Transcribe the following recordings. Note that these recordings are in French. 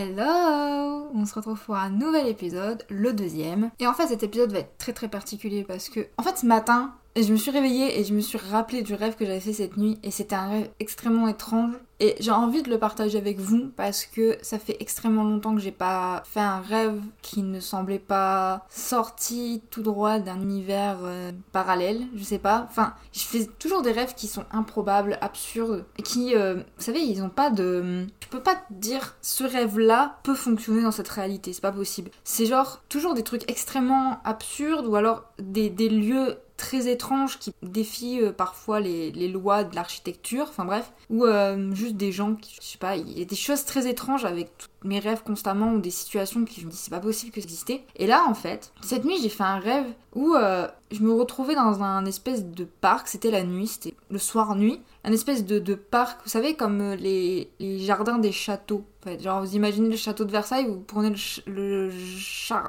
Hello On se retrouve pour un nouvel épisode, le deuxième. Et en fait cet épisode va être très très particulier parce que en fait ce matin, je me suis réveillée et je me suis rappelé du rêve que j'avais fait cette nuit. Et c'était un rêve extrêmement étrange. Et j'ai envie de le partager avec vous parce que ça fait extrêmement longtemps que j'ai pas fait un rêve qui ne semblait pas sorti tout droit d'un univers euh, parallèle, je sais pas. Enfin, je fais toujours des rêves qui sont improbables, absurdes, et qui, euh, vous savez, ils ont pas de... Je peux pas te dire ce rêve-là peut fonctionner dans cette réalité, c'est pas possible. C'est genre toujours des trucs extrêmement absurdes ou alors des lieux très étranges qui défient euh, parfois les, les, lois de l'architecture, enfin bref, ou euh, juste des gens qui, je sais pas, il y a des choses très étranges avec tous mes rêves constamment ou des situations qui je me dis c'est pas possible que ça existait. Et là en fait, cette nuit j'ai fait un rêve où euh, je me retrouvais dans un espèce de parc, c'était la nuit, c'était le soir nuit, un espèce de, de parc, vous savez comme euh, les, les, jardins des châteaux. En genre vous imaginez le château de Versailles, vous prenez le, le,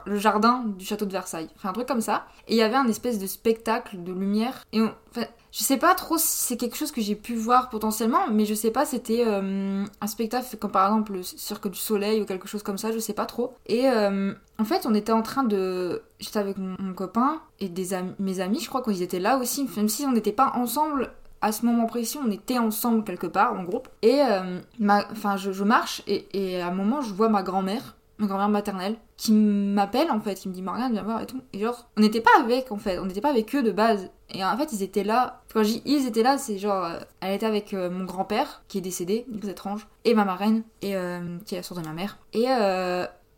le, jardin du château de Versailles, enfin un truc comme ça. Et il y avait un espèce de spectacle de lumière et je sais pas trop si c'est quelque chose que j'ai pu voir potentiellement, mais je sais pas, c'était euh, un spectacle comme par exemple le Cirque du Soleil ou quelque chose comme ça, je sais pas trop. Et euh, en fait, on était en train de. J'étais avec mon, copain et des mes amis, je crois qu'ils étaient là aussi, même si on n'était pas ensemble à ce moment précis, on était ensemble quelque part en groupe. Et euh, enfin, je, marche et, à un moment, je vois ma grand-mère, ma grand-mère maternelle, qui m'appelle en fait, qui me dit Morgane, viens voir et tout. Et genre, on n'était pas avec en fait, on n'était pas avec eux de base. Et en fait, ils étaient là. Quand je dis ils étaient là, c'est genre, euh, elle était avec euh, mon grand-père qui est décédé, c'est étrange, et ma marraine, et euh, qui est la soeur de ma mère. Et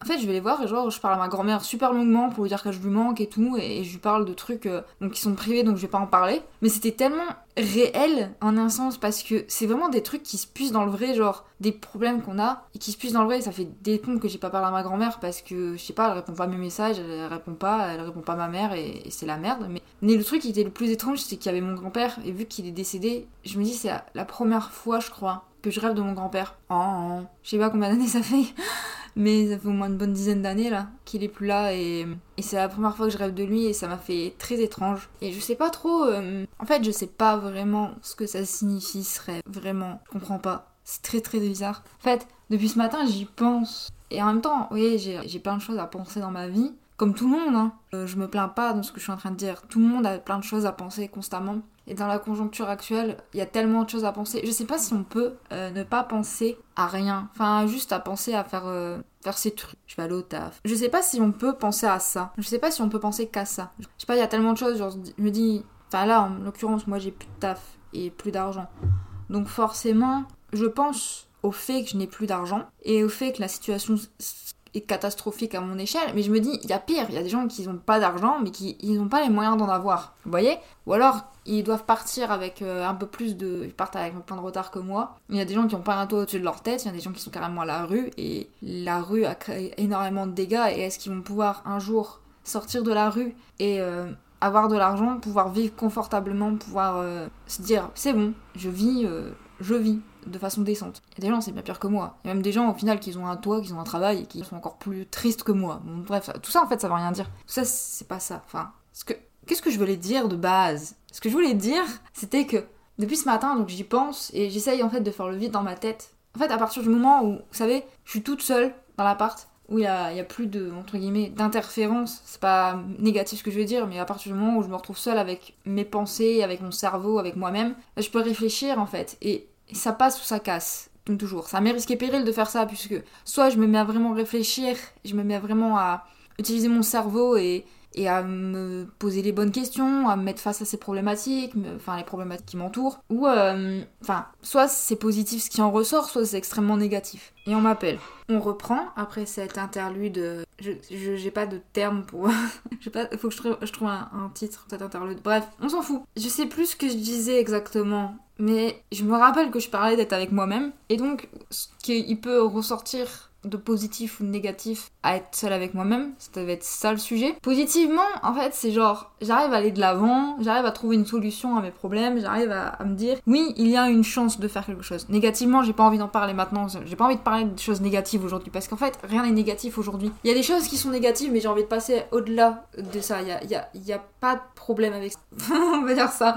en fait, je vais les voir et genre, je parle à ma grand-mère super longuement pour lui dire que je lui manque et tout, et, je lui parle de trucs euh, qui sont privés, donc je vais pas en parler. Mais c'était tellement réel en un sens parce que c'est vraiment des trucs qui se puissent dans le vrai, genre des problèmes qu'on a et qui se puissent dans le vrai. Ça fait des comptes que j'ai pas parlé à ma grand-mère parce que je sais pas, elle répond pas à mes messages, elle répond pas, elle répond pas à ma mère et, c'est la merde. Mais, le truc qui était le plus étrange, c'est qu'il y avait mon grand-père et vu qu'il est décédé, je me dis c'est la première fois, je crois, que je rêve de mon grand-père. Oh, je sais pas combien d'années ça fait mais ça fait au moins une bonne dizaine d'années là qu'il est plus là et, et c'est la première fois que je rêve de lui et ça m'a fait très étrange. Et je sais pas trop, euh, en fait je sais pas vraiment ce que ça signifie ce rêve, vraiment, je comprends pas. C'est très très bizarre. En fait, depuis ce matin j'y pense. Et en même temps, oui, j'ai plein de choses à penser dans ma vie. Comme tout le monde, hein. Euh, je me plains pas dans ce que je suis en train de dire. Tout le monde a plein de choses à penser constamment. Et dans la conjoncture actuelle, il y a tellement de choses à penser. Je sais pas si on peut euh, ne pas penser à rien. Enfin, juste à penser à faire, euh, faire ses trucs. Je vais aller au taf. Je sais pas si on peut penser à ça. Je sais pas si on peut penser qu'à ça. Je sais pas, il y a tellement de choses. Je me dis. Enfin, là, en l'occurrence, moi, j'ai plus de taf et plus d'argent. Donc, forcément, je pense au fait que je n'ai plus d'argent et au fait que la situation est catastrophique à mon échelle, mais je me dis, il y a pire, il y a des gens qui n'ont pas d'argent, mais qui n'ont pas les moyens d'en avoir. Vous voyez? Ou alors, ils doivent partir avec euh, un peu plus de. Ils partent avec un plein de retard que moi. Il y a des gens qui n'ont pas un toit au-dessus de leur tête, il y a des gens qui sont carrément à la rue, et la rue a créé énormément de dégâts, et est-ce qu'ils vont pouvoir un jour sortir de la rue et. Euh, avoir de l'argent, pouvoir vivre confortablement, pouvoir euh, se dire c'est bon, je vis, je vis de façon décente. Il y a des gens, c'est bien pire que moi. Il y a même des gens, au final, qui ont un toit, qui ont un travail et qui sont encore plus tristes que moi. Bref, tout ça, en fait, ça veut rien dire. Tout ça, c'est pas ça. Enfin, ce que... qu'est-ce que je voulais dire de base? Ce que je voulais dire, c'était que depuis ce matin, donc j'y pense et j'essaye, en fait, de faire le vide dans ma tête. En fait, à partir du moment où, vous savez, je suis toute seule dans l'appart, où il y a, plus de, entre guillemets, d'interférence, c'est pas négatif ce que je veux dire, mais à partir du moment où je me retrouve seule avec mes pensées, avec mon cerveau, avec moi-même, je peux réfléchir, en fait. Et ça passe ou ça casse. Donc toujours. Ça m'est risqué péril de faire ça puisque soit je me mets à vraiment réfléchir, je me mets vraiment à utiliser mon cerveau et, et à me poser les bonnes questions, à me mettre face à ces problématiques, enfin les problématiques qui m'entourent, ou euh, enfin soit c'est positif ce qui en ressort, soit c'est extrêmement négatif. Et on m'appelle. On reprend après cette interlude. Je j'ai pas de terme pour. pas. Faut que je trouve, je trouve un, un titre cette interlude. Bref, on s'en fout. Je sais plus ce que je disais exactement mais je me rappelle que je parlais d'être avec moi-même, et donc ce qui peut ressortir de positif ou de négatif à être seule avec moi-même, ça devait être ça le sujet. Positivement, en fait, c'est genre, j'arrive à aller de l'avant, j'arrive à trouver une solution à mes problèmes, j'arrive à, me dire, oui, il y a une chance de faire quelque chose. Négativement, j'ai pas envie d'en parler maintenant, j'ai pas envie de parler de choses négatives aujourd'hui, parce qu'en fait, rien n'est négatif aujourd'hui. Il y a des choses qui sont négatives, mais j'ai envie de passer au-delà de ça. Il y a, y, a, pas de problème avec ça. on va dire ça.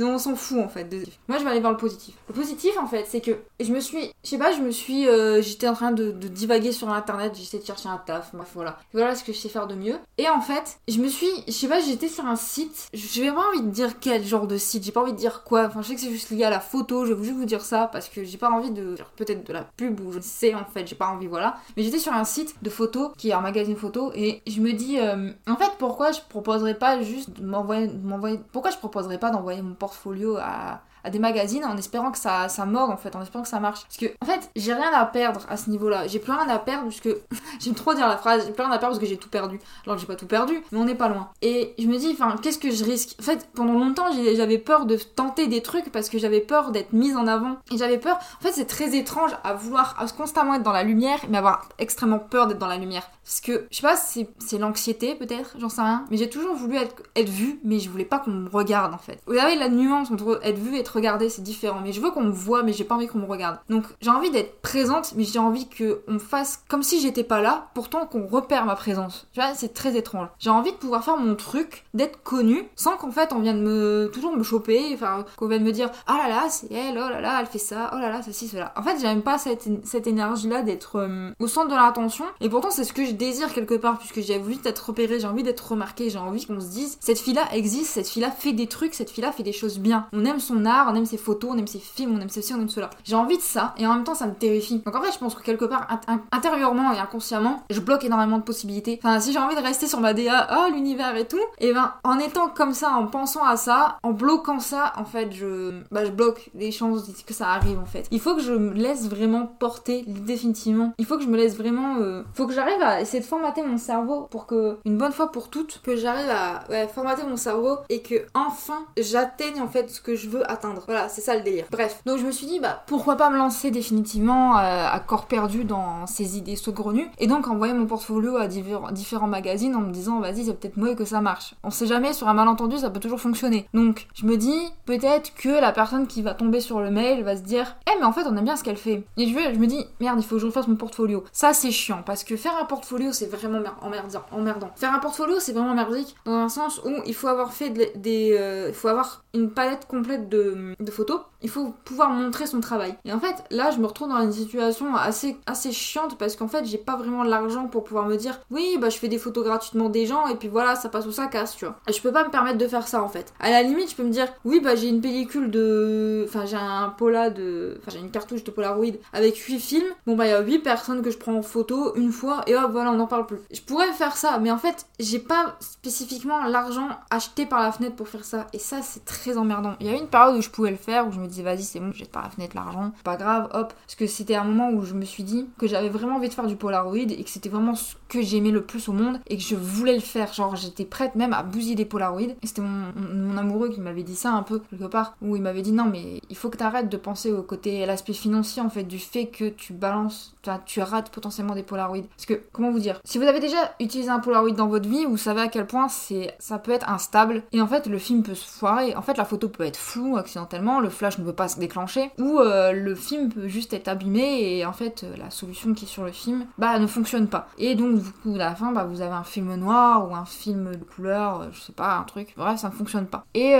On s'en fout, en fait. Moi, je vais aller vers le positif. Le positif, en fait, c'est que je me suis, je sais pas, je me suis, euh, j'étais en train de, de divaguer sur internet, j'essayais de chercher un taf, bref, voilà. Voilà ce que je sais faire de mieux. Et en fait, je me suis, je sais pas, j'étais sur un site, j'ai pas envie de dire quel genre de site, j'ai pas envie de dire quoi, enfin, je sais que c'est juste lié à la photo, je vais juste vous dire ça parce que j'ai pas envie de peut-être de la pub ou je sais en fait, j'ai pas envie, voilà. Mais j'étais sur un site de photos qui est un magazine photo et je me dis, euh, en fait, pourquoi je proposerais pas juste de m'envoyer, m'envoyer, pourquoi je proposerais pas d'envoyer mon portfolio à à des magazines en espérant que ça, ça morde en fait, en espérant que ça marche. Parce que en fait, j'ai rien à perdre à ce niveau-là. J'ai plus rien à perdre puisque j'aime trop dire la phrase, j'ai plus rien à perdre parce que j'ai tout perdu. Alors que j'ai pas tout perdu, mais on n'est pas loin. Et je me dis, enfin, qu'est-ce que je risque? En fait, pendant longtemps, j'avais peur de tenter des trucs parce que j'avais peur d'être mise en avant. Et j'avais peur. En fait, c'est très étrange à vouloir à constamment être dans la lumière, mais avoir extrêmement peur d'être dans la lumière. Parce que, je sais pas, c'est l'anxiété peut-être, j'en sais rien. Mais j'ai toujours voulu être, être vue, mais je voulais pas qu'on me regarde en fait. Vous savez, la nuance entre être vue et être regardée, c'est différent. Mais je veux qu'on me voit, mais j'ai pas envie qu'on me regarde. Donc j'ai envie d'être présente, mais j'ai envie qu'on fasse comme si j'étais pas là, pourtant qu'on repère ma présence. Tu vois, c'est très étrange. J'ai envie de pouvoir faire mon truc, d'être connue, sans qu'en fait on vienne me toujours me choper, enfin qu'on vienne me dire ah là là, c'est elle, oh là là, elle fait ça, oh là là, ceci, cela. En fait, j'aime pas cette, cette énergie-là d'être euh, au centre de l'attention. Et pourtant, c'est ce que je désire quelque part, puisque j'ai envie d'être repérée, j'ai envie d'être remarquée, j'ai envie qu'on se dise cette fille-là existe, cette fille-là fait des trucs, cette fille-là fait des choses bien. On aime son art, on aime ses photos, on aime ses films, on aime ceci, on aime cela. J'ai envie de ça, et en même temps, ça me terrifie. Donc en fait, je pense que quelque part, intérieurement et inconsciemment, je bloque énormément de possibilités. Enfin, si j'ai envie de rester sur ma DA, oh l'univers et tout, et ben en étant comme ça, en pensant à ça, en bloquant ça, en fait, je, bah, je bloque les chances que ça arrive en fait. Il faut que je me laisse vraiment porter définitivement. Il faut que je me laisse vraiment. Euh... Faut que j'arrive à essayer de formater mon cerveau pour que, une bonne fois pour toutes, que j'arrive à ouais, formater mon cerveau et que enfin j'atteigne en fait ce que je veux atteindre. Voilà, c'est ça le délire. Bref, donc je me suis dit, bah pourquoi pas me lancer définitivement euh, à corps perdu dans ces idées saugrenues et donc envoyer mon portfolio à différents magazines en me disant, vas-y, c'est peut-être moi que ça marche. On sait jamais, sur un malentendu, ça peut toujours fonctionner. Donc je me dis, peut-être que la personne qui va tomber sur le mail va se dire, eh mais en fait on aime bien ce qu'elle fait. Et je, je me dis, merde, il faut que je refasse mon portfolio. Ça c'est chiant parce que faire un portfolio c'est vraiment emmerdant. emmerdant. Faire un portfolio c'est vraiment merdique dans un sens où il faut avoir fait des, euh, il faut avoir une palette complète de, de photos. Il faut pouvoir montrer son travail. Et en fait, là, je me retrouve dans une situation assez, assez chiante parce qu'en fait, j'ai pas vraiment l'argent pour pouvoir me dire oui, bah je fais des photos gratuitement des gens et puis voilà, ça passe ou ça casse, tu vois. Et je peux pas me permettre de faire ça en fait. À la limite, je peux me dire oui, bah j'ai une pellicule de. Enfin, j'ai un pola de. Enfin, j'ai une cartouche de Polaroid avec 8 films. Bon, bah il y a 8 personnes que je prends en photo une fois et hop, voilà, on n'en parle plus. Je pourrais faire ça, mais en fait, j'ai pas spécifiquement l'argent acheté par la fenêtre pour faire ça. Et ça, c'est très emmerdant. Il y a une période où je pouvais le faire, où je me disais vas-y, c'est bon, jette par la fenêtre l'argent, pas grave, hop. Parce que c'était un moment où je me suis dit que j'avais vraiment envie de faire du Polaroid et que c'était vraiment ce que j'aimais le plus au monde et que je voulais le faire. Genre, j'étais prête même à bousiller des Polaroids. C'était mon, amoureux qui m'avait dit ça un peu, quelque part, où il m'avait dit non, mais il faut que t'arrêtes de penser au côté, l'aspect financier en fait, du fait que tu balances, tu rates potentiellement des Polaroids. Parce que, comment vous dire, si vous avez déjà utilisé un Polaroid dans votre vie, vous savez à quel point c'est, ça peut être instable et en fait le film peut se foirer. En fait, la photo peut être floue accidentellement, le flash ne peut pas se déclencher ou euh, le film peut juste être abîmé et en fait euh, la solution qui est sur le film bah ne fonctionne pas. Et donc du coup à la fin bah vous avez un film noir ou un film de couleur, euh, je sais pas, un truc, bref ça ne fonctionne pas. Et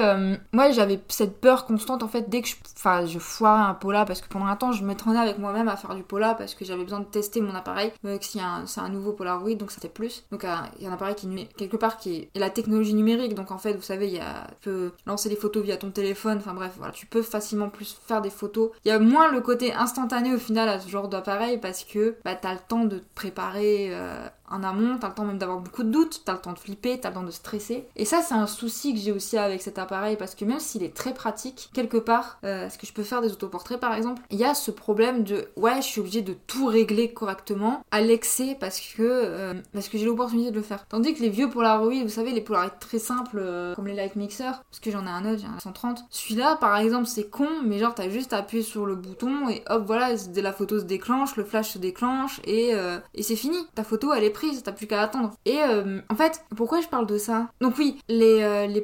moi j'avais cette peur constante en fait dès que je, je foirais un pola parce que pendant un temps je m'entraînais avec moi-même à faire du pola parce que j'avais besoin de tester mon appareil, euh, c'est un, nouveau Polaroid donc c'était plus. Donc il y a un appareil qui quelque part qui est la technologie numérique donc en fait vous savez il y a, tu peux lancer des photos via ton téléphone, enfin bref voilà, tu peux facilement plus faire des photos. Il y a moins le côté instantané au final à ce genre d'appareil parce que bah, t'as le temps de te préparer euh, en amont, t'as le temps même d'avoir beaucoup de doutes, t'as le temps de flipper, t'as le temps de stresser. Et ça, c'est un souci que j'ai aussi avec cet appareil parce que même s'il est très pratique, quelque part, euh, est-ce que je peux faire des autoportraits par exemple, il y a ce problème de ouais, je suis obligée de tout régler correctement à l'excès parce que euh, que j'ai l'opportunité de le faire. Tandis que les vieux Polaroid, vous savez, les Polaroid très simples euh, comme les Light Mixer, parce que j'en ai un autre, j'ai un 130. Celui-là, par exemple, c'est con, mais genre t'as juste appuyé sur le bouton et hop, voilà, la photo se déclenche, le flash se déclenche et, et c'est fini. Ta photo, elle est prise, t'as plus qu'à attendre. Et euh, en fait, pourquoi je parle de ça? Donc oui, les, euh, les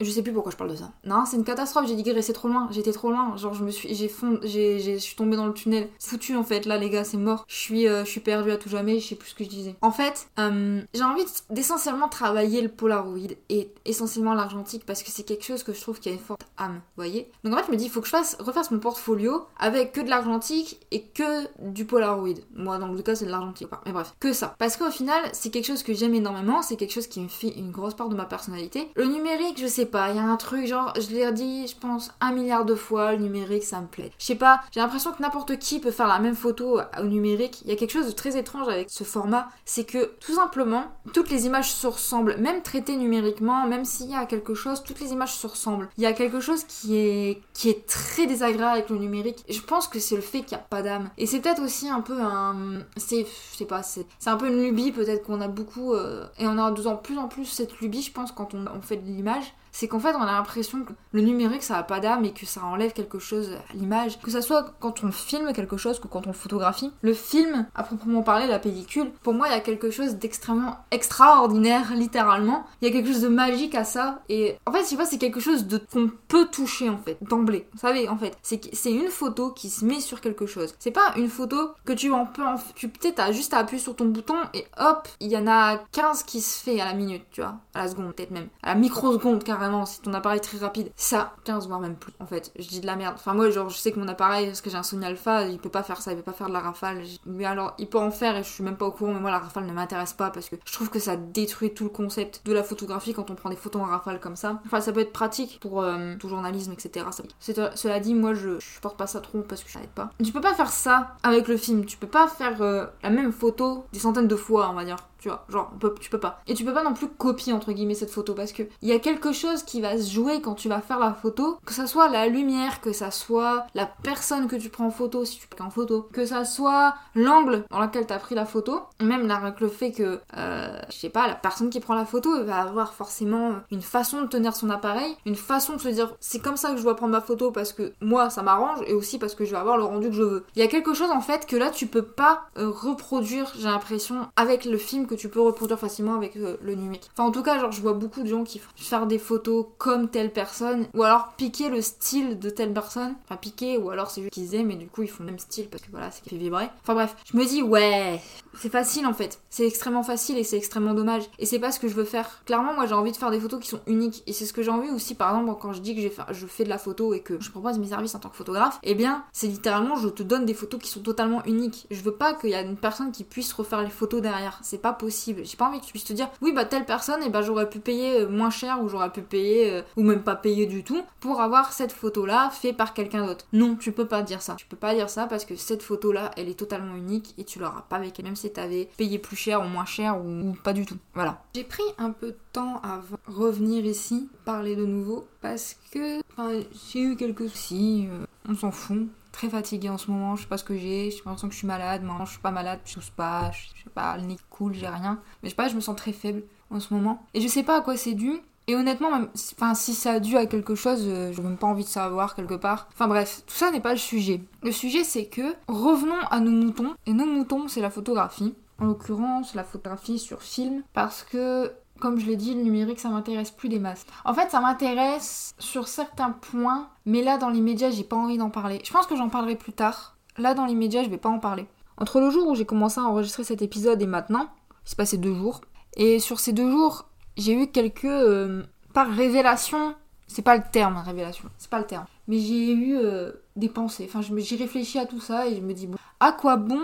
je sais plus pourquoi je parle de ça. Non, c'est une catastrophe, j'ai digressé trop loin, j'étais trop loin, genre je me suis j'ai fond j'ai je suis tombée dans le tunnel. Foutu en fait là les gars, c'est mort. Je suis euh, je suis perdue à tout jamais, je sais plus ce que je disais. En fait, euh, j'ai envie d'essentiellement travailler le Polaroid et essentiellement l'argentique parce que c'est quelque chose que je trouve qui a une forte âme, vous voyez. Donc en fait, je me dis il faut que je fasse refasse mon portfolio avec que de l'argentique et que du Polaroid. Moi dans le cas, c'est de l'argentique, mais bref, que ça. Parce qu'au final, c'est quelque chose que j'aime énormément, c'est quelque chose qui me fait une grosse part de ma personnalité. Le numérique, je sais il y a un truc genre, je l'ai dit, je pense, un milliard de fois, le numérique, ça me plaît. Je sais pas, j'ai l'impression que n'importe qui peut faire la même photo au numérique. Il y a quelque chose de très étrange avec ce format, c'est que tout simplement, toutes les images se ressemblent, même traitées numériquement, même s'il y a quelque chose, toutes les images se ressemblent. Il y a quelque chose qui est, qui est très désagréable avec le numérique. Je pense que c'est le fait qu'il n'y a pas d'âme. Et c'est peut-être aussi un peu un. C'est, je sais pas, c'est un peu une lubie peut-être qu'on a beaucoup. Euh, et on a de plus en plus cette lubie, je pense, quand on, on fait de l'image c'est qu'en fait on a l'impression que le numérique ça a pas d'âme et que ça enlève quelque chose à l'image. Que ça soit quand on filme quelque chose que quand on photographie. Le film, à proprement parler, la pellicule, pour moi il y a quelque chose d'extrêmement extraordinaire, littéralement. Il y a quelque chose de magique à ça. Et en fait, je sais pas, c'est quelque chose de qu'on peut toucher en fait, d'emblée. Vous savez, en fait, c'est une photo qui se met sur quelque chose. C'est pas une photo que tu en peux. En, tu peut-être as juste à appuyer sur ton bouton et hop, il y en a 15 qui se fait à la minute, tu vois. À la seconde, peut-être même. À la microseconde, car vraiment, si ton appareil est très rapide, ça, 15 voire même plus, en fait. Je dis de la merde. Enfin, moi, genre, je sais que mon appareil, parce que j'ai un Sony Alpha, il peut pas faire ça, il peut pas faire de la rafale. Mais alors, il peut en faire et je suis même pas au courant, mais moi, la rafale ne m'intéresse pas parce que je trouve que ça détruit tout le concept de la photographie quand on prend des photos en rafale comme ça. Enfin, ça peut être pratique pour euh, tout journalisme, etc. cela dit, moi, je, je porte pas ça trop parce que je n'arrête pas. Tu peux pas faire ça avec le film. Tu peux pas faire euh, la même photo des centaines de fois, on va dire tu vois, genre, tu peux pas. Et tu peux pas non plus copier, entre guillemets, cette photo, parce que il y a quelque chose qui va se jouer quand tu vas faire la photo, que ça soit la lumière, que ça soit la personne que tu prends en photo, si tu prends en photo, que ça soit l'angle dans lequel tu as pris la photo, même avec le fait que, euh, je sais pas, la personne qui prend la photo, va avoir forcément une façon de tenir son appareil, une façon de se dire, c'est comme ça que je dois prendre ma photo parce que moi, ça m'arrange, et aussi parce que je vais avoir le rendu que je veux. Il y a quelque chose, en fait, que là, tu peux pas euh, reproduire, j'ai l'impression, avec le film que tu peux reproduire facilement avec euh, le numérique. Enfin, en tout cas, genre, je vois beaucoup de gens qui font faire des photos comme telle personne, ou alors piquer le style de telle personne. Enfin, piquer, ou alors c'est juste qu'ils aiment, mais du coup, ils font le même style parce que voilà, c'est qui fait vibrer. Enfin, bref, je me dis, ouais, c'est facile en fait. C'est extrêmement facile et c'est extrêmement dommage. Et c'est pas ce que je veux faire. Clairement, moi, j'ai envie de faire des photos qui sont uniques. Et c'est ce que j'ai envie aussi, par exemple, quand je dis que je fais de la photo et que je propose mes services en tant que photographe, eh bien, c'est littéralement, je te donne des photos qui sont totalement uniques. Je veux pas qu'il y ait une personne qui puisse refaire les photos derrière. C'est pas possible. J'ai pas envie que tu puisses te dire, oui, bah telle personne, et eh bah j'aurais pu payer euh, moins cher ou j'aurais pu payer, euh, ou même pas payer du tout, pour avoir cette photo-là fait par quelqu'un d'autre. Non, tu peux pas dire ça. Tu peux pas dire ça parce que cette photo-là, elle est totalement unique et tu l'auras pas avec elle, même si t'avais payé plus cher ou moins cher ou, pas du tout. Voilà. J'ai pris un peu de temps à revenir ici, parler de nouveau, parce que j'ai eu quelques soucis, euh, on s'en fout très fatiguée en ce moment, je sais pas ce que j'ai, j'ai l'impression que je suis malade, mais je suis pas malade, je pas, je sais pas, le nez cool, j'ai rien. Mais je sais pas, je me sens très faible en ce moment. Et je sais pas à quoi c'est dû. Et honnêtement, même, enfin, si ça a dû à quelque chose, euh, j'ai même pas envie de savoir quelque part. Enfin bref, tout ça n'est pas le sujet. Le sujet c'est que revenons à nos moutons. Et nos moutons, c'est la photographie. En l'occurrence, la photographie sur film. Parce que comme je l'ai dit, le numérique, ça m'intéresse plus des masses. En fait, ça m'intéresse sur certains points, mais là, dans l'immédiat, j'ai pas envie d'en parler. Je pense que j'en parlerai plus tard. Là, dans l'immédiat, je vais pas en parler. Entre le jour où j'ai commencé à enregistrer cet épisode et maintenant, il s'est passé deux jours. Et sur ces deux jours, j'ai eu quelques. Euh, par révélation, c'est pas le terme, révélation, c'est pas le terme. Mais j'ai eu euh, des pensées. Enfin, j'ai réfléchi à tout ça et je me dis, bon, à quoi bon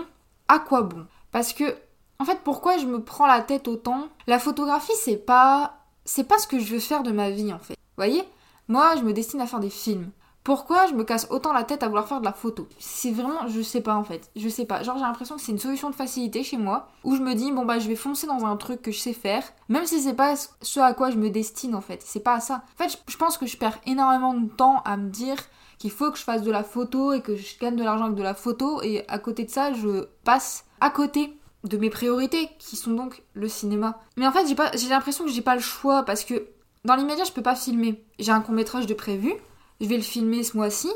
À quoi bon? Parce que en fait, pourquoi je me prends la tête autant? La photographie, c'est pas. C'est pas ce que je veux faire de ma vie, en fait. Vous voyez? Moi, je me destine à faire des films. Pourquoi je me casse autant la tête à vouloir faire de la photo? C'est vraiment, je sais pas en fait, je sais pas. Genre j'ai l'impression que c'est une solution de facilité chez moi, où je me dis bon bah je vais foncer dans un truc que je sais faire, même si c'est pas ce à quoi je me destine en fait. C'est pas ça. En fait, je pense que je perds énormément de temps à me dire qu'il faut que je fasse de la photo et que je gagne de l'argent avec de la photo, et à côté de ça, je passe à côté de mes priorités, qui sont donc le cinéma. Mais en fait, j'ai l'impression que j'ai pas le choix parce que dans l'immédiat, je peux pas filmer. J'ai un court métrage de prévu, je vais le filmer ce mois-ci,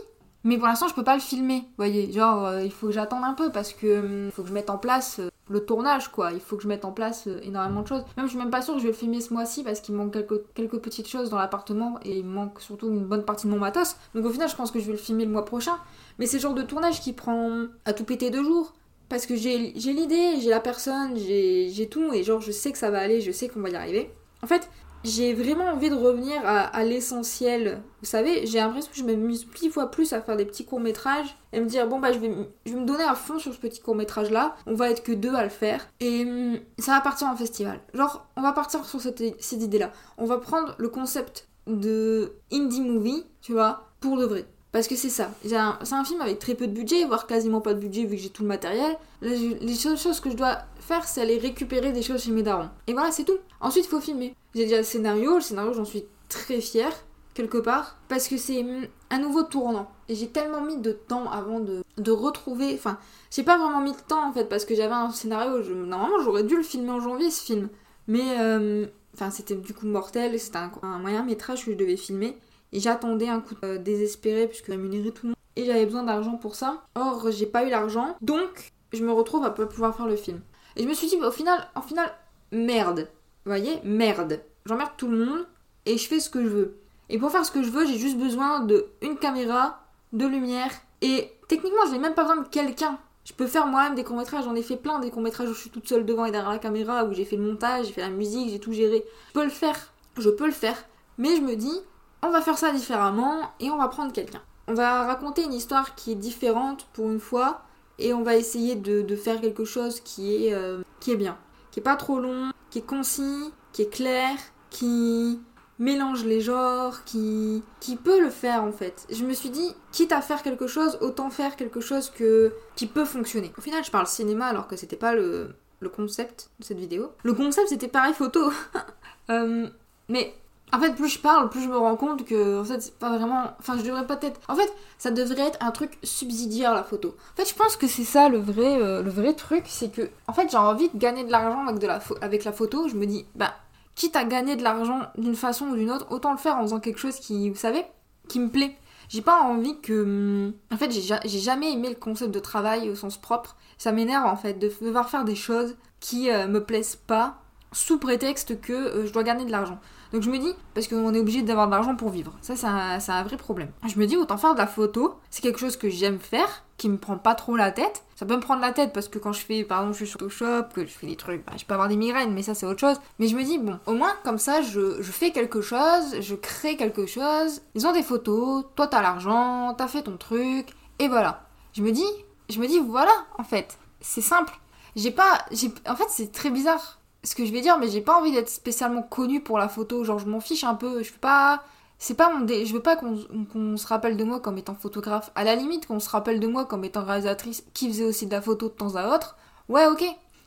Mais pour l'instant, je peux pas le filmer, voyez. Genre, euh, il faut que j'attende un peu parce que il faut que je mette en place euh, le tournage, quoi. Il faut que je mette en place euh, énormément de choses. Même, je suis même pas sûre que je vais le filmer ce mois-ci parce qu'il manque quelques, quelques petites choses dans l'appartement et il manque surtout une bonne partie de mon matos. Donc, au final, je pense que je vais le filmer le mois prochain. Mais c'est le genre de tournage qui prend à tout péter deux jours. Parce que j'ai l'idée, j'ai la personne, j'ai tout, et genre, je sais que ça va aller, je sais qu'on va y arriver. En fait, j'ai vraiment envie de revenir à, l'essentiel. Vous savez, j'ai l'impression que je m'amuse dix fois plus à faire des petits courts-métrages et me dire, bon, bah, je vais, je vais me donner à fond sur ce petit court-métrage-là. On va être que deux à le faire. Et hum, ça va partir en festival. Genre, on va partir sur cette, cette idée-là. On va prendre le concept de indie movie, tu vois, pour de vrai. Parce que c'est ça. C'est un film avec très peu de budget, voire quasiment pas de budget vu que j'ai tout le matériel. Les seules choses que je dois faire, c'est aller récupérer des choses chez mes darons. Et voilà, c'est tout. Ensuite, il faut filmer. J'ai déjà le scénario. Le scénario, j'en suis très fière, quelque part. Parce que c'est hum, un nouveau tournant. Et j'ai tellement mis de temps avant de, de retrouver. Enfin, j'ai pas vraiment mis de temps en fait, parce que j'avais un scénario. Normalement, j'aurais dû le filmer en janvier, ce film. Mais. euh, Enfin, c'était du coup mortel. C'était un, un moyen métrage que je devais filmer. Et j'attendais un coup euh, désespéré puisque rémunérer tout le monde. Et j'avais besoin d'argent pour ça. Or, j'ai pas eu l'argent. Donc, je me retrouve à pas pouvoir faire le film. Et je me suis dit, bah, au final, en final, merde. Vous voyez Merde. J'emmerde tout le monde et je fais ce que je veux. Et pour faire ce que je veux, j'ai juste besoin de une caméra, de lumière. Et techniquement, je n'ai même pas besoin de quelqu'un. Je peux faire moi-même des courts-métrages. J'en ai fait plein des courts-métrages où je suis toute seule devant et derrière la caméra, où j'ai fait le montage, j'ai fait la musique, j'ai tout géré. Je peux le faire. Je peux le faire. Mais je me dis, on va faire ça différemment et on va prendre quelqu'un. On va raconter une histoire qui est différente pour une fois et on va essayer de, faire quelque chose qui est, euh, qui est bien. Qui est pas trop long, qui est concis, qui est clair, qui mélange les genres, qui, qui peut le faire en fait. Je me suis dit, quitte à faire quelque chose, autant faire quelque chose que, qui peut fonctionner. Au final, je parle cinéma alors que c'était pas le, le concept de cette vidéo. Le concept c'était pareil photo. Euh, mais en fait, plus je parle, plus je me rends compte que en fait, c'est pas vraiment. Enfin, je devrais peut-être. En fait, ça devrait être un truc subsidiaire la photo. En fait, je pense que c'est ça le vrai, euh, le vrai truc, c'est que en fait, j'ai envie de gagner de l'argent avec de la avec la photo. Je me dis, bah, quitte à gagner de l'argent d'une façon ou d'une autre, autant le faire en faisant quelque chose qui, vous savez, qui me plaît. J'ai pas envie que. hum, En fait, j'ai ja- j'ai jamais aimé le concept de travail au sens propre. Ça m'énerve en fait de devoir faire des choses qui euh, me plaisent pas sous prétexte que euh, je dois gagner de l'argent. Donc je me dis, parce qu'on est obligé d'avoir de l'argent pour vivre. Ça, c'est un, un vrai problème. Je me dis, autant faire de la photo. C'est quelque chose que j'aime faire, qui me prend pas trop la tête. Ça peut me prendre la tête parce que quand je fais, par exemple, je suis sur Photoshop, que je fais des trucs, bah, je peux avoir des migraines, mais ça, c'est autre chose. Mais je me dis, bon, au moins, comme ça, je, je fais quelque chose, je crée quelque chose. Ils ont des photos, toi, t'as l'argent, t'as fait ton truc, et voilà. Je me dis, je me dis, voilà, en fait. C'est simple. J'ai pas. j'ai En fait, c'est très bizarre ce que je vais dire, mais j'ai pas envie d'être spécialement connue pour la photo. Genre, je m'en fiche un peu. Je veux pas. C'est pas mon dé... Je veux pas qu'on se rappelle de moi comme étant photographe. À la limite, qu'on se rappelle de moi comme étant réalisatrice qui faisait aussi de la photo de temps à autre. Ouais, ok.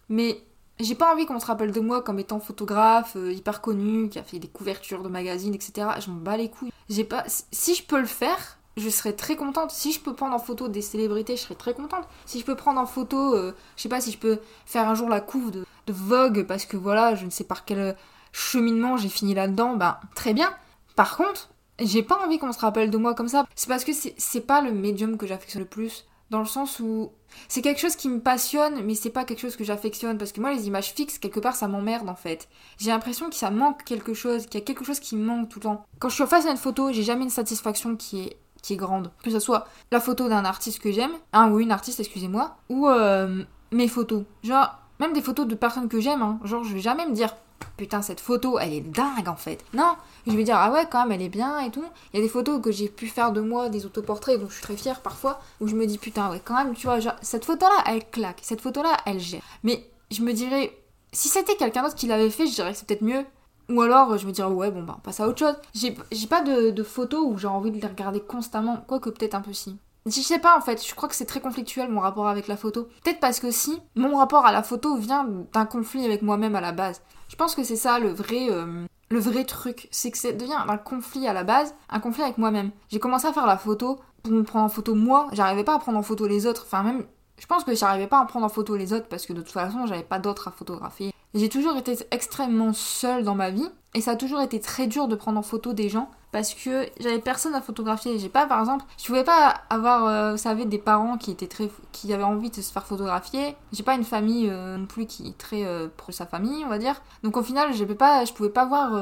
Mais j'ai pas envie qu'on se rappelle de moi comme étant photographe euh, hyper connu, qui a fait des couvertures de magazines, etc. Je m'en bats les couilles. J'ai pas. Si je peux le faire, je serais très contente. Si je peux prendre en photo des célébrités, je serais très contente. Si je peux prendre en photo, euh, je sais pas si je peux faire un jour la couve de, de Vogue parce que voilà, je ne sais par quel cheminement j'ai fini là-dedans, bah très bien. Par contre, j'ai pas envie qu'on se rappelle de moi comme ça. C'est parce que c'est pas le médium que j'affectionne le plus. Dans le sens où c'est quelque chose qui me passionne, mais c'est pas quelque chose que j'affectionne. Parce que moi, les images fixes, quelque part, ça m'emmerde en fait. J'ai l'impression que ça manque quelque chose, qu'il y a quelque chose qui manque tout le temps. Quand je suis face à une photo, j'ai jamais une satisfaction qui est qui est grande. Que ce soit la photo d'un artiste que j'aime, un ou une artiste, excusez-moi, ou euh, mes photos. Genre, même des photos de personnes que j'aime, hein. genre je vais jamais me dire putain cette photo elle est dingue en fait. Non, je vais dire ah ouais quand même elle est bien et tout. Il y a des photos que j'ai pu faire de moi, des autoportraits dont je suis très fière parfois, où je me dis putain ouais quand même tu vois genre, cette photo là elle claque, cette photo là elle gère. Mais je me dirais si c'était quelqu'un d'autre qui l'avait fait je dirais que c'est peut-être mieux. Ou alors je me dirais ouais bon bah on passe à autre chose. J'ai pas de, de photos où j'ai envie de les regarder constamment, quoique peut-être un peu si. Je sais pas en fait, je crois que c'est très conflictuel mon rapport avec la photo. Peut-être parce que si, mon rapport à la photo vient d'un conflit avec moi-même à la base. Je pense que c'est ça le vrai, euh, le vrai truc, c'est que ça devient un conflit à la base, un conflit avec moi-même. J'ai commencé à faire la photo pour me prendre en photo moi, j'arrivais pas à prendre en photo les autres, enfin même, je pense que j'arrivais pas à prendre en photo les autres parce que de toute façon j'avais pas d'autres à photographier. J'ai toujours été extrêmement seule dans ma vie et ça a toujours été très dur de prendre en photo des gens parce que j'avais personne à photographier. J'ai pas, par exemple, je pouvais pas avoir, euh, vous savez, des parents qui étaient très, qui avaient envie de se faire photographier. J'ai pas une famille euh, non plus qui est très euh, pour sa famille, on va dire. Donc au final, je pas, je pouvais pas voir,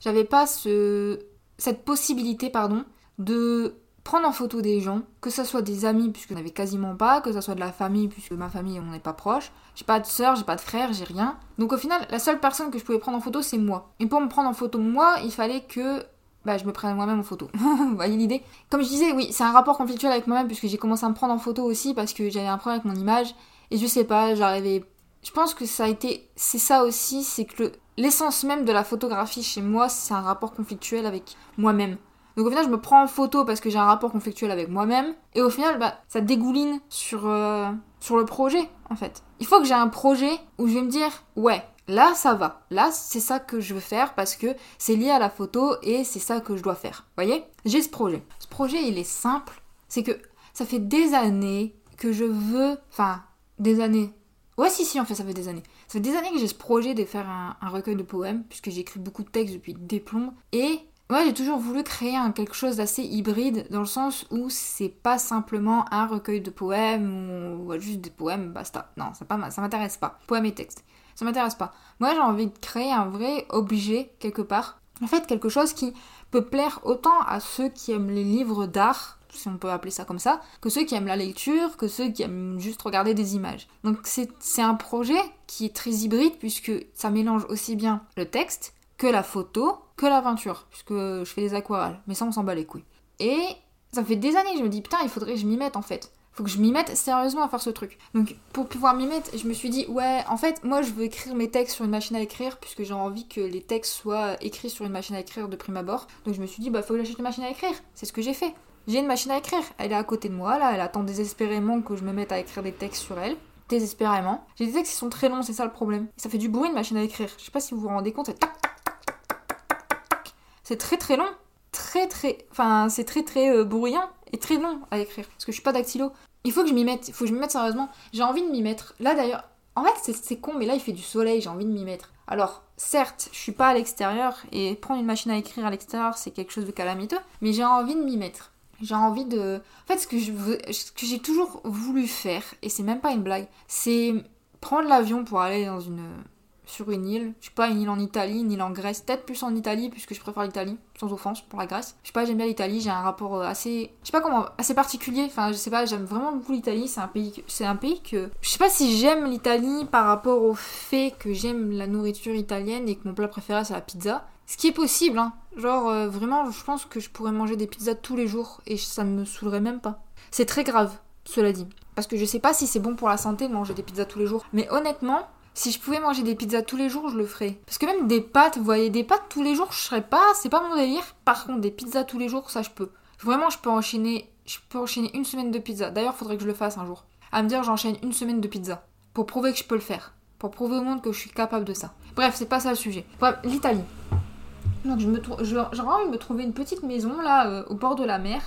j'avais pas ce, cette possibilité, pardon, de prendre en photo des gens, que ce soit des amis, puisque n'avais quasiment pas, que ce soit de la famille, puisque ma famille, on n'est pas proche. J'ai pas de soeur, j'ai pas de frère, j'ai rien. Donc au final, la seule personne que je pouvais prendre en photo, c'est moi. Et pour me prendre en photo moi, il fallait que bah, je me prenne moi-même en photo. Vous voyez l'idée? Comme je disais, oui, c'est un rapport conflictuel avec moi-même, puisque j'ai commencé à me prendre en photo aussi, parce que j'avais un problème avec mon image. Et je sais pas, j'arrivais. Je pense que ça a été. C'est ça aussi, c'est que l'essence même de la photographie chez moi, c'est un rapport conflictuel avec moi-même. Donc au final, je me prends en photo parce que j'ai un rapport conflictuel avec moi-même. Et au final, bah, ça dégouline sur, euh, sur le projet, en fait. Il faut que j'ai un projet où je vais me dire, ouais, là, ça va. Là, c'est ça que je veux faire parce que c'est lié à la photo et c'est ça que je dois faire. Vous voyez? J'ai ce projet. Ce projet, il est simple. C'est que ça fait des années que je veux... Enfin, des années. Ouais, si, si, en fait, ça fait des années. Ça fait des années que j'ai ce projet de faire un, recueil de poèmes, puisque j'écris beaucoup de textes depuis des plombs. Et moi, j'ai toujours voulu créer quelque chose d'assez hybride, dans le sens où c'est pas simplement un recueil de poèmes ou, juste des poèmes, basta. Non, ça, pas, ça m'intéresse pas. Poèmes et textes. Ça m'intéresse pas. Moi, j'ai envie de créer un vrai objet, quelque part. En fait, quelque chose qui peut plaire autant à ceux qui aiment les livres d'art, si on peut appeler ça comme ça, que ceux qui aiment la lecture, que ceux qui aiment juste regarder des images. Donc c'est un projet qui est très hybride puisque ça mélange aussi bien le texte que la photo, que la peinture, puisque je fais des aquarelles, mais ça on s'en bat les couilles. Et ça fait des années que je me dis putain il faudrait que je m'y mette en fait. Faut que je m'y mette sérieusement à faire ce truc. Donc pour pouvoir m'y mettre, je me suis dit ouais en fait moi je veux écrire mes textes sur une machine à écrire puisque j'ai envie que les textes soient écrits sur une machine à écrire de prime abord. Donc je me suis dit bah faut que j'achète une machine à écrire. C'est ce que j'ai fait. J'ai une machine à écrire. Elle est à côté de moi là, elle attend désespérément que je me mette à écrire des textes sur elle désespérément. J'ai des textes qui sont très longs, c'est ça le problème. Ça fait du bruit une machine à écrire. Je sais pas si vous vous rendez compte, c'est très très long. Très très. Enfin, c'est très très euh, bruyant et très long à écrire. Parce que je suis pas dactylo. Il faut que je m'y mette. Il faut que je m'y mette sérieusement. J'ai envie de m'y mettre. Là d'ailleurs. En fait, c'est con, mais là il fait du soleil, j'ai envie de m'y mettre. Alors, certes, je suis pas à l'extérieur et prendre une machine à écrire à l'extérieur, c'est quelque chose de calamiteux, mais j'ai envie de m'y mettre. J'ai envie de. En fait, ce que ce que j'ai toujours voulu faire, et c'est même pas une blague, c'est prendre l'avion pour aller dans une sur une île. Je sais pas, une île en Italie, une île en Grèce. Peut-être plus en Italie, puisque je préfère l'Italie, sans offense pour la Grèce. Je sais pas, j'aime bien l'Italie, j'ai un rapport euh, assez. Je sais pas comment. assez particulier. Enfin, je sais pas, j'aime vraiment beaucoup l'Italie. C'est un pays. C'est un que. Je sais pas si j'aime l'Italie par rapport au fait que j'aime la nourriture italienne et que mon plat préféré c'est la pizza. Ce qui est possible, hein. Genre, euh, vraiment, je pense que je pourrais manger des pizzas tous les jours et ça ne me saoulerait même pas. C'est très grave, cela dit. Parce que je sais pas si c'est bon pour la santé de manger des pizzas tous les jours. Mais honnêtement, si je pouvais manger des pizzas tous les jours, je le ferais. Parce que même des pâtes, vous voyez, des pâtes tous les jours, je serais pas, c'est pas mon délire. Par contre, des pizzas tous les jours, ça je peux. Vraiment, je peux enchaîner, je peux enchaîner une semaine de pizza. D'ailleurs, faudrait que je le fasse un jour. À me dire, j'enchaîne une semaine de pizza. Pour prouver que je peux le faire. Pour prouver au monde que je suis capable de ça. Bref, c'est pas ça le sujet. Bref, l'Italie. Donc, je me j'aurais envie de me trouver une petite maison là, euh, au bord de la mer,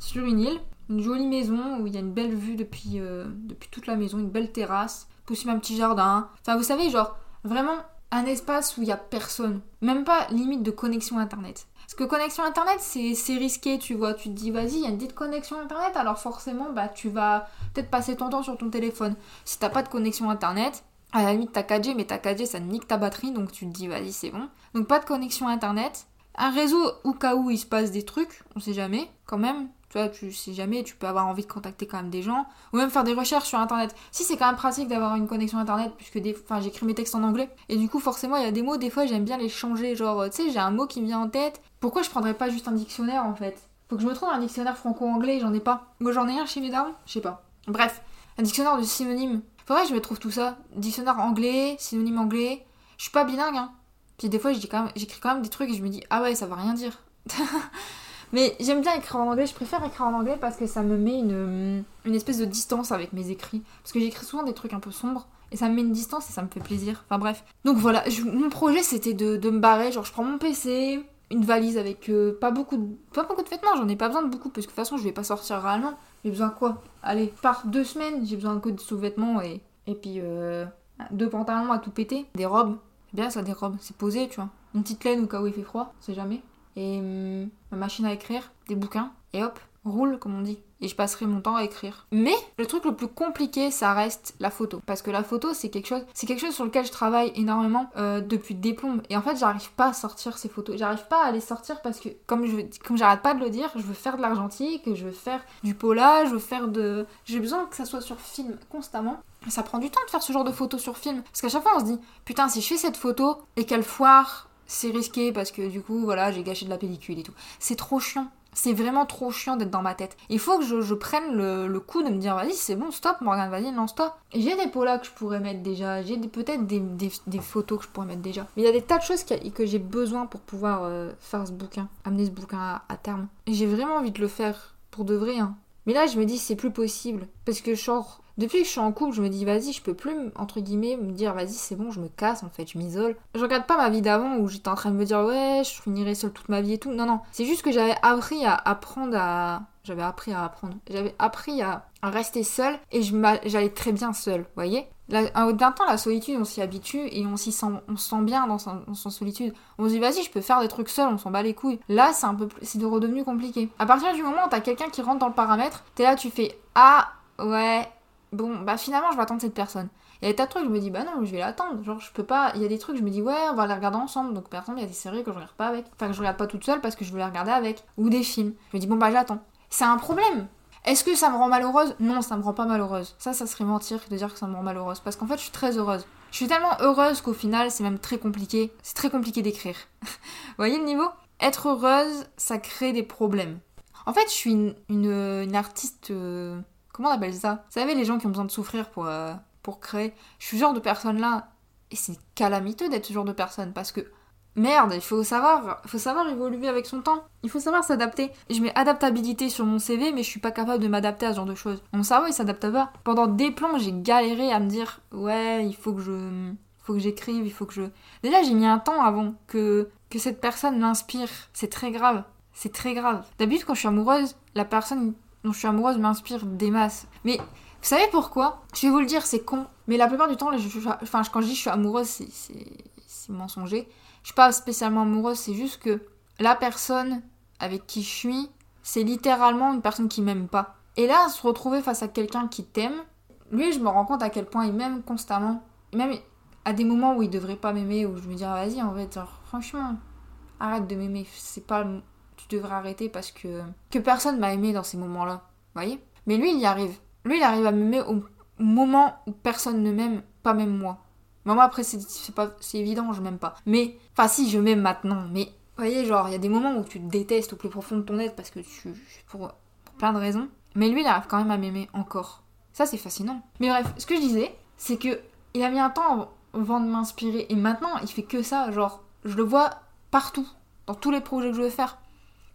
sur une île. Une jolie maison où il y a une belle vue depuis, euh, depuis toute la maison, une belle terrasse pousser un petit jardin. Enfin, vous savez, genre, vraiment un espace où il y a personne. Même pas limite de connexion internet. Parce que connexion internet, c'est risqué, tu vois. Tu te dis, vas-y, il y a une petite connexion internet, alors forcément, bah, tu vas peut-être passer ton temps sur ton téléphone. Si t'as pas de connexion internet, à la limite, t'as 4G, mais ta 4G, ça nique ta batterie, donc tu te dis, vas-y, c'est bon. Donc, pas de connexion internet. Un réseau au cas où il se passe des trucs, on sait jamais, quand même. Tu vois, sais jamais, tu peux avoir envie de contacter quand même des gens, ou même faire des recherches sur internet. Si c'est quand même pratique d'avoir une connexion internet, puisque des... enfin, j'écris mes textes en anglais, et du coup forcément il y a des mots, des fois j'aime bien les changer, genre tu sais, j'ai un mot qui me vient en tête, pourquoi je prendrais pas juste un dictionnaire en fait? Faut que je me trouve un dictionnaire franco-anglais, j'en ai pas. Moi j'en ai un chez mes darons, je sais pas. Bref, un dictionnaire de synonymes. Faudrait que je me trouve tout ça. Dictionnaire anglais, synonyme anglais. Je suis pas bilingue, hein. Puis des fois j'écris quand, quand même des trucs et je me dis, ah ouais, ça va rien dire. Mais j'aime bien écrire en anglais, je préfère écrire en anglais parce que ça me met une, une espèce de distance avec mes écrits. Parce que j'écris souvent des trucs un peu sombres et ça me met une distance et ça me fait plaisir. Enfin bref. Donc voilà, mon projet c'était de, me barrer, genre je prends mon PC, une valise avec euh, pas, beaucoup de, pas beaucoup de vêtements, j'en ai pas besoin de beaucoup parce que de toute façon je vais pas sortir réellement. J'ai besoin quoi? Allez, par deux semaines, j'ai besoin que de sous-vêtements et, et puis euh, deux pantalons à tout péter, des robes. Bien ça, des robes, c'est posé, tu vois. Une petite laine au cas où il fait froid, c'est jamais. Et hum, ma machine à écrire, des bouquins, et hop, roule comme on dit. Et je passerai mon temps à écrire. Mais le truc le plus compliqué, ça reste la photo. Parce que la photo, c'est quelque chose, c'est quelque chose sur lequel je travaille énormément euh, depuis des plombes. Et en fait, j'arrive pas à sortir ces photos. J'arrive pas à les sortir parce que, comme je, comme j'arrête pas de le dire, je veux faire de l'argentique, je veux faire du pola, je veux faire de, j'ai besoin que ça soit sur film constamment. Ça prend du temps de faire ce genre de photos sur film. Parce qu'à chaque fois, on se dit, putain, si je fais cette photo et qu'elle foire, c'est risqué parce que du coup, voilà, j'ai gâché de la pellicule et tout. C'est trop chiant. C'est vraiment trop chiant d'être dans ma tête. Il faut que je, prenne le, coup de me dire, vas-y, c'est bon, stop, Morgane, vas-y, non, stop. J'ai des polas que je pourrais mettre déjà, j'ai peut-être des, photos que je pourrais mettre déjà. Mais il y a des tas de choses que, j'ai besoin pour pouvoir euh, faire ce bouquin, amener ce bouquin à, à terme. J'ai vraiment envie de le faire pour de vrai. Hein. Mais là, je me dis, c'est plus possible. Parce que, genre, depuis que je suis en couple, je me dis vas-y, je peux plus, entre guillemets, me dire vas-y, c'est bon, je me casse en fait, je m'isole. Je regarde pas ma vie d'avant où j'étais en train de me dire ouais, je finirai seule toute ma vie et tout. Non, non, c'est juste que j'avais appris à apprendre à. J'avais appris à apprendre. J'avais appris à, rester seule et j'allais très bien seule, voyez d'un temps, la solitude, on s'y habitue et on s'y sent, on se sent bien dans son, solitude. On se dit, vas-y, je peux faire des trucs seul, on s'en bat les couilles. Là, c'est un peu, c'est redevenu compliqué. À partir du moment où t'as quelqu'un qui rentre dans le paramètre, t'es là, tu fais, ah, ouais, bon, bah finalement, je vais attendre cette personne. Il y a des tas de trucs, je me dis, bah non, je vais l'attendre. Genre, je peux pas. Il y a des trucs, je me dis, ouais, on va les regarder ensemble. Donc, par exemple, il y a des séries que je regarde pas avec. Enfin, que je regarde pas toute seule parce que je veux les regarder avec. Ou des films. Je me dis, bon, bah j'attends. C'est un problème. Est-ce que ça me rend malheureuse? Non, ça me rend pas malheureuse. Ça, ça serait mentir de dire que ça me rend malheureuse. Parce qu'en fait, je suis très heureuse. Je suis tellement heureuse qu'au final, c'est même très compliqué. C'est très compliqué d'écrire. Vous voyez le niveau? Être heureuse, ça crée des problèmes. En fait, je suis une, artiste. Euh, Comment on appelle ça? Vous savez, les gens qui ont besoin de souffrir pour, euh, pour créer. Je suis ce genre de personne-là. Et c'est calamiteux d'être ce genre de personne parce que merde, il faut savoir, faut savoir évoluer avec son temps. Il faut savoir s'adapter. Je mets adaptabilité sur mon CV, mais je suis pas capable de m'adapter à ce genre de choses. Mon cerveau, il s'adapte pas. Pendant des plans, j'ai galéré à me dire, ouais, il faut que je, faut que j'écrive, il faut que je. Déjà, j'ai mis un temps avant que que cette personne m'inspire. C'est très grave. C'est très grave. D'habitude, quand je suis amoureuse, la personne dont je suis amoureuse m'inspire des masses. Mais vous savez pourquoi? Je vais vous le dire, c'est con. Mais la plupart du temps, enfin, quand je dis je suis amoureuse, c'est mensonger. Je suis pas spécialement amoureuse, c'est juste que la personne avec qui je suis, c'est littéralement une personne qui m'aime pas. Et là, se retrouver face à quelqu'un qui t'aime, lui, je me rends compte à quel point il m'aime constamment. Même à des moments où il devrait pas m'aimer, où je me dis, ah, vas-y, en fait, franchement, arrête de m'aimer. C'est pas tu devrais arrêter parce que que personne m'a aimé dans ces moments-là, voyez? Mais lui, il y arrive. Lui, il arrive à m'aimer au moment où personne ne m'aime, pas même moi. moi après, c'est pas c'est évident, je m'aime pas. Mais enfin si, je m'aime maintenant, mais voyez, genre il y a des moments où tu te détestes au plus profond de ton être parce que tu pour, pour plein de raisons. Mais lui, il arrive quand même à m'aimer encore. Ça, c'est fascinant. Mais bref, ce que je disais, c'est que il a mis un temps avant de m'inspirer et maintenant, il fait que ça, genre je le vois partout dans tous les projets que je veux faire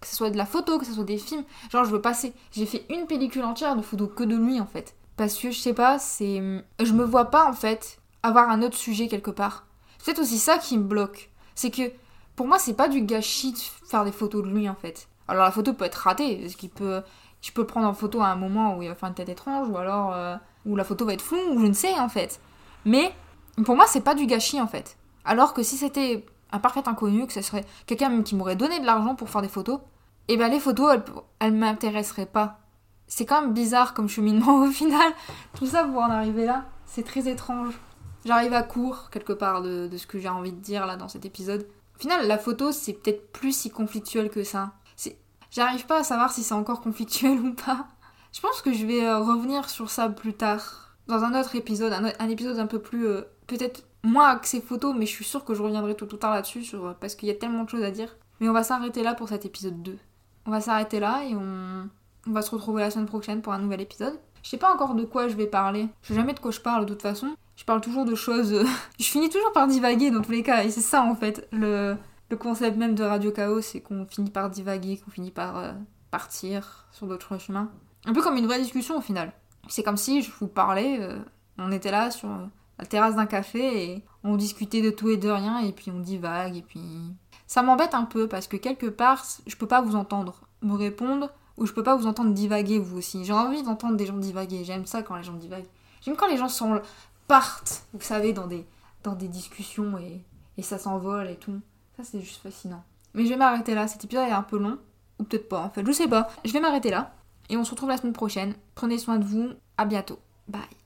que ce soit de la photo, que ce soit des films. Genre, je veux passer. J'ai fait une pellicule entière de photos que de lui, en fait. Parce que, je sais pas, c'est. Je me vois pas, en fait, avoir un autre sujet quelque part. C'est aussi ça qui me bloque. C'est que, pour moi, c'est pas du gâchis de faire des photos de lui, en fait. Alors, la photo peut être ratée, parce. Je peux prendre en photo à un moment où il va faire une tête étrange, ou alors. Euh, où la photo va être floue, ou je ne sais, en fait. Mais, pour moi, c'est pas du gâchis, en fait. Alors que si c'était un parfait inconnu, que ce serait quelqu'un qui m'aurait donné de l'argent pour faire des photos, et eh ben les photos, elles, elles m'intéresseraient pas. C'est quand même bizarre comme cheminement au final. Tout ça pour en arriver là, c'est très étrange. J'arrive à court quelque part de, ce que j'ai envie de dire là dans cet épisode. Au final, la photo, c'est peut-être plus si conflictuel que ça. J'arrive pas à savoir si c'est encore conflictuel ou pas. Je pense que je vais euh, revenir sur ça plus tard. Dans un autre épisode, un, épisode un peu plus... Euh, peut-être moins axé photo, mais je suis sûre que je reviendrai tout, tout tard là-dessus sur, parce qu'il y a tellement de choses à dire. Mais on va s'arrêter là pour cet épisode 2. On va s'arrêter là et on... va se retrouver la semaine prochaine pour un nouvel épisode. Je sais pas encore de quoi je vais parler. Je sais jamais de quoi je parle de toute façon. Je parle toujours de choses. je finis toujours par divaguer dans tous les cas. Et c'est ça en fait. Le, le concept même de Radio Chaos, c'est qu'on finit par divaguer, qu'on finit par euh, partir sur d'autres chemins. Un peu comme une vraie discussion au final. C'est comme si je vous parlais, euh, on était là sur la terrasse d'un café et on discutait de tout et de rien et puis on divague et puis ça m'embête un peu parce que quelque part, je peux pas vous entendre me répondre ou je peux pas vous entendre divaguer vous aussi. J'ai envie d'entendre des gens divaguer. J'aime ça quand les gens divaguent. J'aime quand les gens sont, partent, vous savez, dans des, dans des discussions et, et ça s'envole et tout. Ça, c'est juste fascinant. Mais je vais m'arrêter là, cet épisode est un peu long. Ou peut-être pas en fait, je sais pas. Je vais m'arrêter là. Et on se retrouve la semaine prochaine. Prenez soin de vous. À bientôt. Bye.